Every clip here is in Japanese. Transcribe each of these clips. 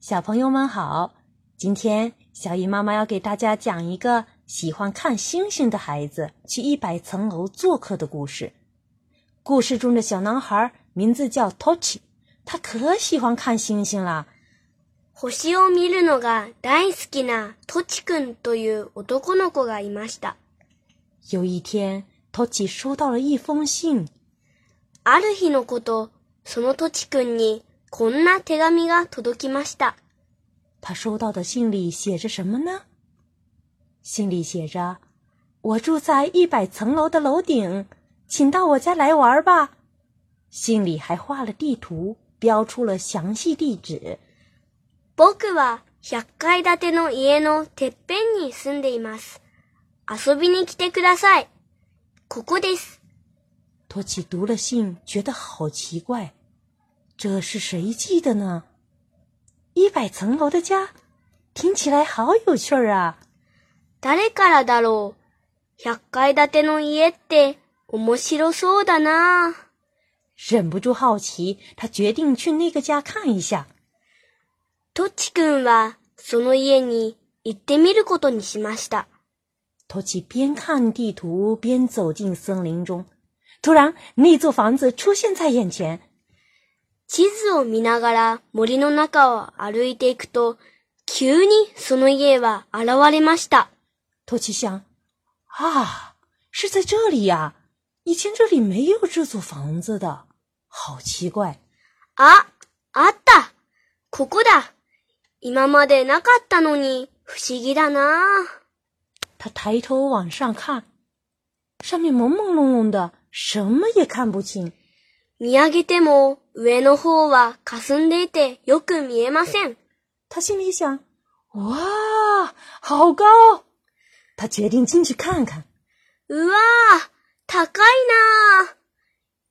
小朋友们好，今天小姨妈妈要给大家讲一个喜欢看星星的孩子去一百层楼做客的故事。故事中的小男孩名字叫 Tochi，他可喜欢看星星了。星を見るのが大好きなトチ君という男の子がいました。有一天，Tochi 收到了一封信。ある日のこと、そのトチ君に こんな手紙が届きました。他收到的信里写着什么呢？信里写着：“我住在一百层楼的楼顶，请到我家来玩吧。”信里还画了地图，标出了详细地址。僕は100階建ての家のてっぺんに住んでいます。遊びに来てください。ここです。托起读了信，觉得好奇怪，这是谁寄的呢？一百层楼的家，听起来好有趣儿啊！誰からだろう ?100 階建ての家って面白そうだな。忍不住好奇，他决定去那个家看一下。トチ君はその家に行ってみることにしました。托起边看地图边走进森林中，突然，那座房子出现在眼前。 地図を見ながら森の中を歩いていくと、急にその家は現れました。托起想，啊，是在这里呀！以前这里没有这座房子的，好奇怪。あ、あったここだ今までなかったのに不思議だな。他抬头往上看，上面朦朦胧胧的，什么也看不清。見上げても上の方は霞んでいてよく見えません。他心里想：哇，好高！他决定进去看看。うわー、高いな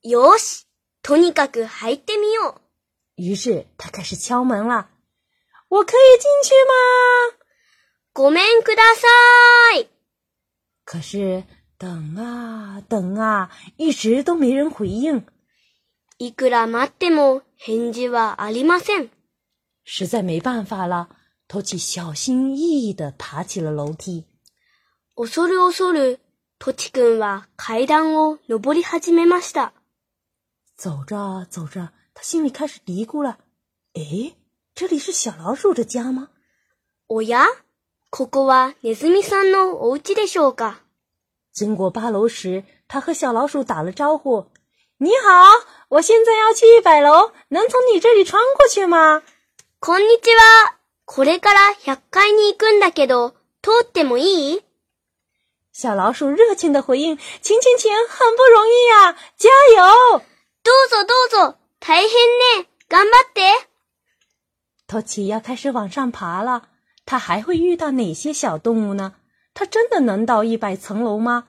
ー。よし、とにかく入ってみよう。于是他开始敲门了。我可以进去吗？ごめんください。可是等啊等啊，一直都没人回应。いくら待っても返事はありません。实在没办法了，托起小心翼翼地爬起了楼梯。恐る恐る、トチ君は階段を登り始めました。走着走着，他心里开始嘀咕了：“诶，这里是小老鼠的家吗？おや？ここはネズミさんのお家でしょうか？经过八楼时，他和小老鼠打了招呼：“你好，我现在要去一百楼，能从你这里穿过去吗こんにちは。これから100階に行くんだけど、通ってもいい？”小老鼠热情的回应：“请请请，很不容易呀、加油！”どうぞどうぞ。大変ね。頑張って。托起要开始往上爬了，他还会遇到哪些小动物呢？他真的能到一百层楼吗？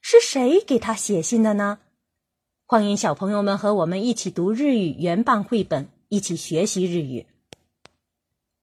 是谁给他写信的呢？ 欢迎小朋友们和我们一起读日语原版绘本，一起学习日语。